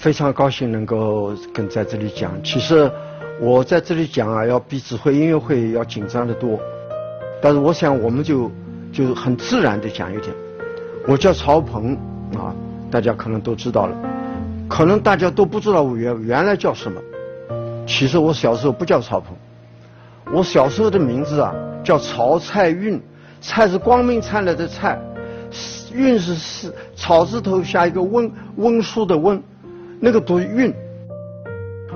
非常高兴能够跟在这里讲。其实我在这里讲啊，要比指挥音乐会要紧张的多。但是我想，我们就就很自然的讲一点。我叫曹鹏啊，大家可能都知道了，可能大家都不知道我原原来叫什么。其实我小时候不叫曹鹏，我小时候的名字啊叫曹蔡运，蔡是光明灿烂的蔡，运是是草字头下一个温温书的温，那个读运。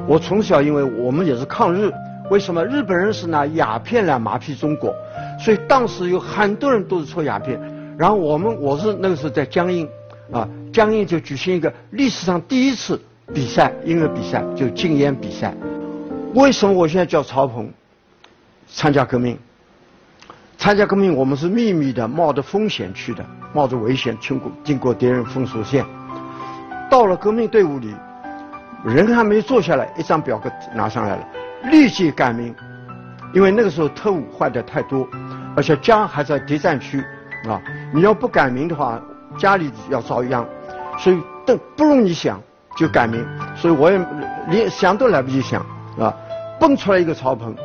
我从小因为我们也是抗日，为什么日本人是拿鸦片来麻痹中国，所以当时有很多人都是抽鸦片。然后我们我是那个时候在江阴，啊江阴就举行一个历史上第一次比赛音乐比赛，就禁烟比赛。为什么我现在叫曹鹏参加革命？参加革命，我们是秘密的，冒着风险去的，冒着危险经过经过敌人封锁线，到了革命队伍里，人还没坐下来，一张表格拿上来了，立即改名，因为那个时候特务坏的太多，而且家还在敌占区，啊，你要不改名的话，家里要遭殃，所以都不容易想就改名，所以我也连想都来不及想。啊，蹦出来一个曹鹏，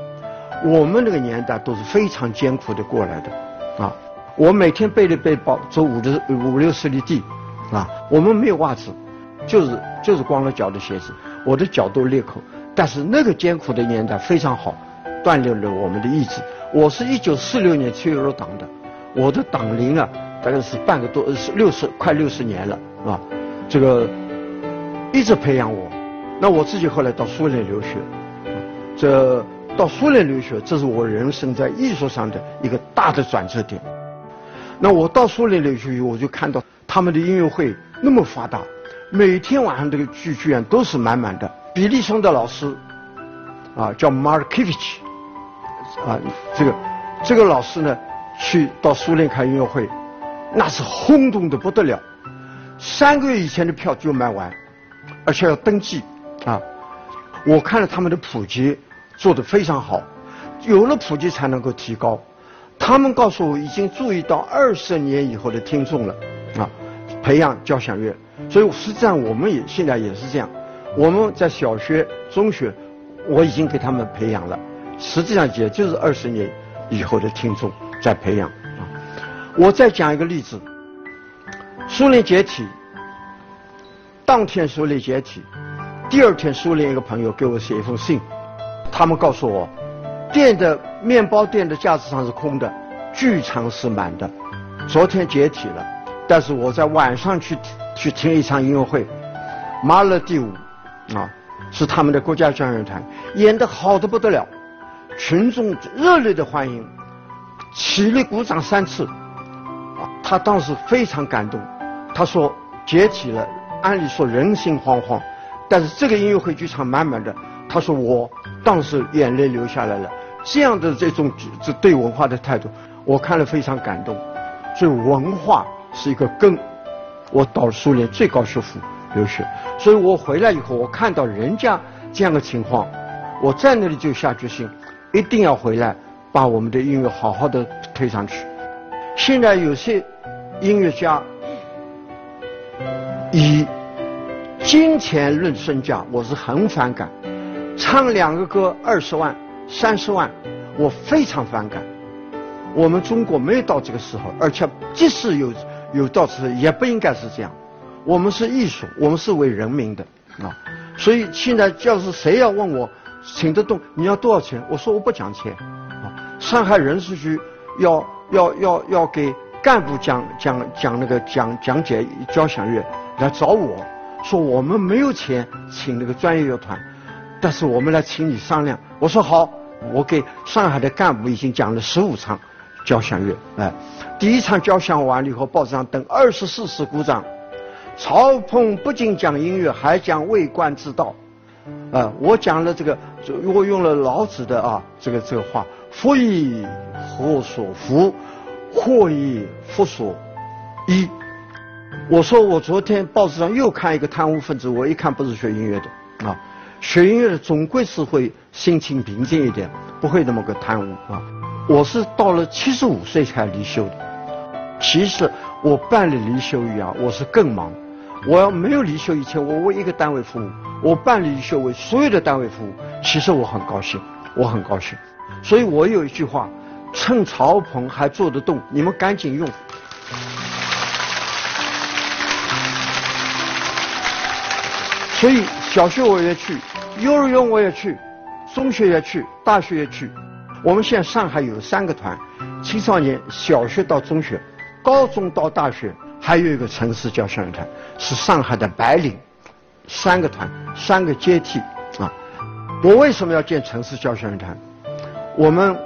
我们那个年代都是非常艰苦的过来的，啊，我每天背着背包走五六五六十里地，啊，我们没有袜子，就是就是光了脚的鞋子，我的脚都裂口，但是那个艰苦的年代非常好，锻炼了我们的意志。我是一九四六年七月入党的，我的党龄啊大概是半个多是六十快六十年了，啊，这个一直培养我。那我自己后来到苏联留学。这到苏联留学，这是我人生在艺术上的一个大的转折点。那我到苏联留学，我就看到他们的音乐会那么发达，每天晚上这个剧剧院都是满满的。比利松的老师，啊，叫 Markevich，啊，这个这个老师呢，去到苏联开音乐会，那是轰动的不得了，三个月以前的票就卖完，而且要登记，啊，我看了他们的普及。做得非常好，有了普及才能够提高。他们告诉我已经注意到二十年以后的听众了，啊，培养交响乐。所以实际上我们也现在也是这样。我们在小学、中学，我已经给他们培养了。实际上也就是二十年以后的听众在培养。啊，我再讲一个例子：苏联解体，当天苏联解体，第二天苏联一个朋友给我写一封信。他们告诉我，店的面包店的架子上是空的，剧场是满的。昨天解体了，但是我在晚上去去听一场音乐会，《马勒第五》，啊，是他们的国家交响乐团演的好的不得了，群众热烈的欢迎，起立鼓掌三次，啊，他当时非常感动。他说解体了，按理说人心惶惶，但是这个音乐会剧场满满的。他说我。当时眼泪流下来了，这样的这种这对文化的态度，我看了非常感动。所以文化是一个根。我到苏联最高学府留学，所以我回来以后，我看到人家这样的情况，我在那里就下决心，一定要回来把我们的音乐好好的推上去。现在有些音乐家以金钱论身价，我是很反感。唱两个歌二十万、三十万，我非常反感。我们中国没有到这个时候，而且即使有有到此，也不应该是这样。我们是艺术，我们是为人民的啊。所以现在要是谁要问我请得动，你要多少钱？我说我不讲钱啊。上海人事局要要要要给干部讲讲讲那个讲讲解交响乐，来找我说我们没有钱请那个专业乐团。但是我们来请你商量，我说好，我给上海的干部已经讲了十五场交响乐，哎，第一场交响完了以后，报纸上登二十四次鼓掌。曹鹏不仅讲音乐，还讲为官之道，啊，我讲了这个，我用了老子的啊，这个这个话，福以何所福，祸以福所依。我说我昨天报纸上又看一个贪污分子，我一看不是学音乐的，啊。学音乐的总归是会心情平静一点，不会那么个贪污啊。我是到了七十五岁才离休的。其实我办理离休仪啊，我是更忙。我要没有离休以前，我为一个单位服务，我办理离休为所有的单位服务，其实我很高兴，我很高兴。所以我有一句话：趁曹鹏还做得动，你们赶紧用。所以小学我也去，幼儿园我也去，中学也去，大学也去。我们现在上海有三个团，青少年小学到中学，高中到大学，还有一个城市叫校园团，是上海的白领，三个团，三个阶梯啊。我为什么要建城市教校园团？我们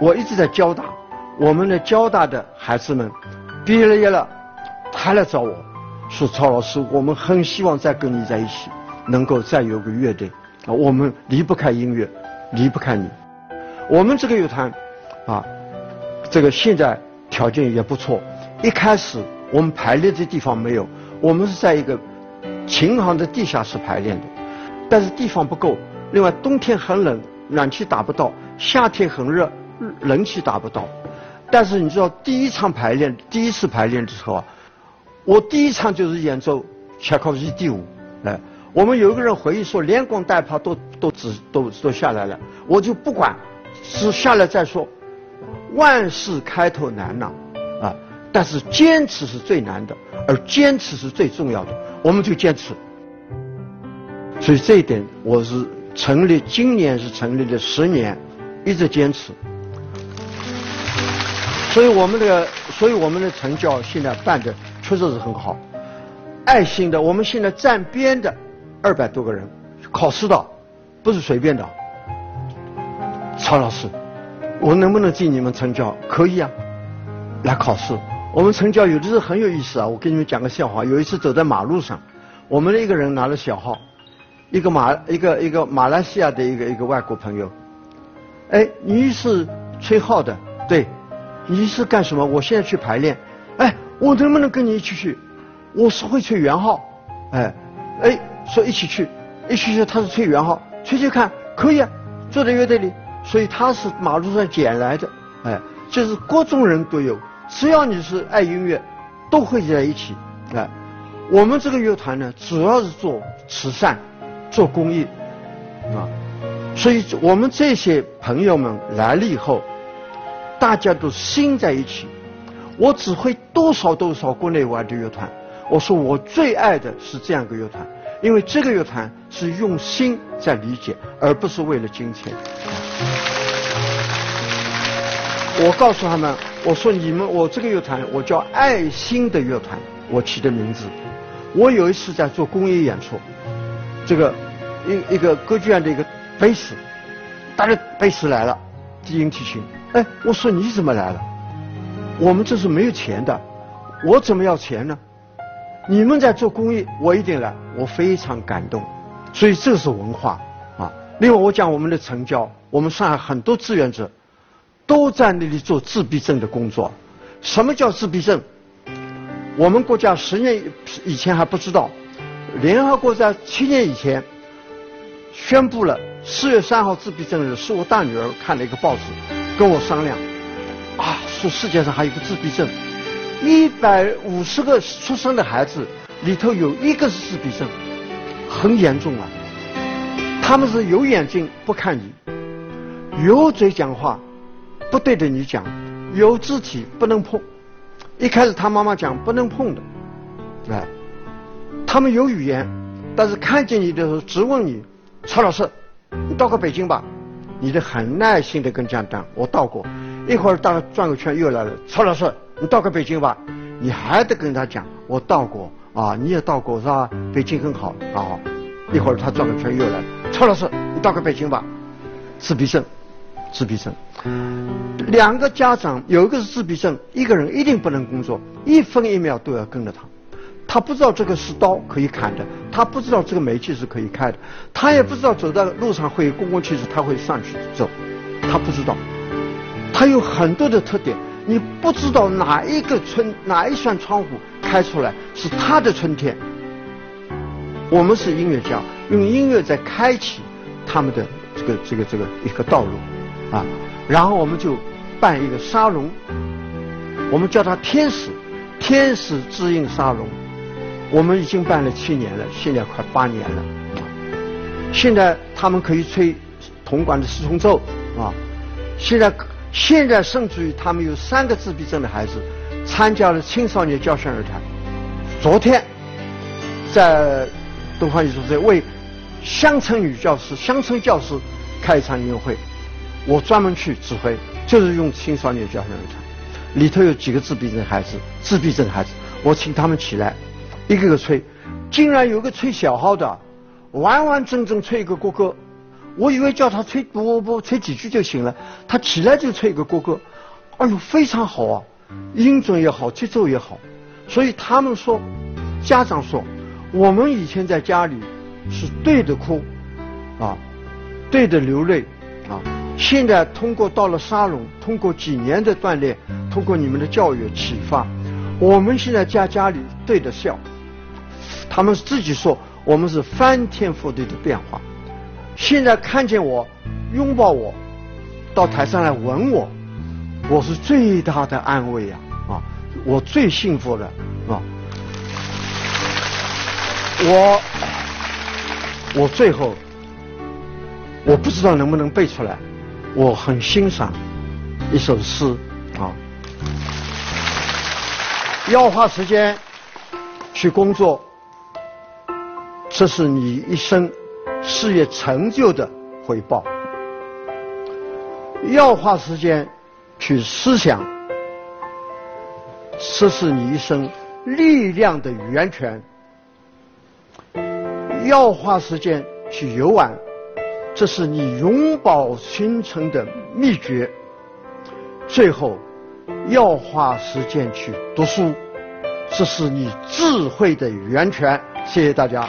我一直在交大，我们的交大的孩子们毕业了业了，他来找我说：“曹老师，我们很希望再跟你在一起，能够再有个乐队啊，我们离不开音乐，离不开你。”我们这个乐团，啊，这个现在条件也不错。一开始我们排练的地方没有，我们是在一个琴行的地下室排练的，但是地方不够。另外冬天很冷，暖气打不到；夏天很热，冷气打不到。但是你知道，第一场排练，第一次排练的时候啊，我第一场就是演奏柴可夫斯基第五，哎，我们有一个人回忆说，连滚带爬都都只都都下来了，我就不管。是下来再说，万事开头难呐，啊！但是坚持是最难的，而坚持是最重要的，我们就坚持。所以这一点，我是成立，今年是成立了十年，一直坚持。所以我们的，所以我们的成教现在办的确实是很好，爱心的，我们现在站边的二百多个人，考试的，不是随便的。曹老师，我能不能进你们成教？可以啊，来考试。我们成教有的时候很有意思啊，我给你们讲个笑话。有一次走在马路上，我们的一个人拿了小号，一个马一个一个马来西亚的一个一个外国朋友，哎，你是吹号的，对，你是干什么？我现在去排练，哎，我能不能跟你一起去？我是会吹圆号，哎，哎，说一起去，一起去，他是吹圆号，吹吹看，可以啊，坐在乐队里。所以他是马路上捡来的，哎，就是各种人都有，只要你是爱音乐，都会在一起，哎，我们这个乐团呢，主要是做慈善，做公益，啊，所以我们这些朋友们来了以后，大家都心在一起。我指挥多少多少国内外的乐团，我说我最爱的是这样一个乐团，因为这个乐团是用心在理解，而不是为了金钱。我告诉他们，我说你们，我这个乐团，我叫爱心的乐团，我起的名字。我有一次在做公益演出，这个一一个歌剧院的一个贝斯，大家贝斯来了，低音提琴。哎，我说你怎么来了？我们这是没有钱的，我怎么要钱呢？你们在做公益，我一定来，我非常感动。所以这是文化啊。另外，我讲我们的成交。我们上海很多志愿者都在那里做自闭症的工作。什么叫自闭症？我们国家十年以前还不知道，联合国在七年以前宣布了四月三号自闭症日，是我大女儿看了一个报纸，跟我商量，啊，说世界上还有个自闭症，一百五十个出生的孩子里头有一个是自闭症，很严重啊。他们是有眼睛不看你。有嘴讲话，不对着你讲；有肢体不能碰。一开始他妈妈讲不能碰的，哎，他们有语言，但是看见你的时候直问你：“曹老师，你到过北京吧？”你得很耐心的跟家长，我到过。一会儿到转个圈又来了，曹老师，你到过北京吧？你还得跟他讲，我到过啊，你也到过是吧？北京很好啊。一会儿他转个圈又来了，曹老师，你到过北京吧？自闭症。自闭症，两个家长有一个是自闭症，一个人一定不能工作，一分一秒都要跟着他。他不知道这个是刀可以砍的，他不知道这个煤气是可以开的，他也不知道走在路上会有公共汽车，他会上去走，他不知道。他有很多的特点，你不知道哪一个春哪一扇窗户开出来是他的春天。我们是音乐家，用音乐在开启他们的这个这个这个一个道路。啊，然后我们就办一个沙龙，我们叫它天使，天使之音沙龙。我们已经办了七年了，现在快八年了。现在他们可以吹铜管的四重奏啊。现在现在甚至于他们有三个自闭症的孩子参加了青少年交响乐团。昨天在东方艺术节为乡村女教师、乡村教师开一场音乐会，我专门去指挥，就是用青少年交响乐团。里头有几个自闭症孩子，自闭症孩子，我请他们起来。一个个吹，竟然有个吹小号的，完完整整吹一个国歌。我以为叫他吹不不不吹几句就行了，他起来就吹一个国歌，哎呦非常好啊，音准也好，节奏也好。所以他们说，家长说，我们以前在家里是对着哭，啊，对着流泪，啊，现在通过到了沙龙，通过几年的锻炼，通过你们的教育启发，我们现在家家里对着笑。他们自己说，我们是翻天覆地的变化。现在看见我，拥抱我，到台上来吻我，我是最大的安慰呀！啊，我最幸福的啊！我，我最后，我不知道能不能背出来。我很欣赏一首诗啊，要花时间去工作。这是你一生事业成就的回报。要花时间去思想，这是你一生力量的源泉。要花时间去游玩，这是你永葆青春的秘诀。最后，要花时间去读书，这是你智慧的源泉。谢谢大家。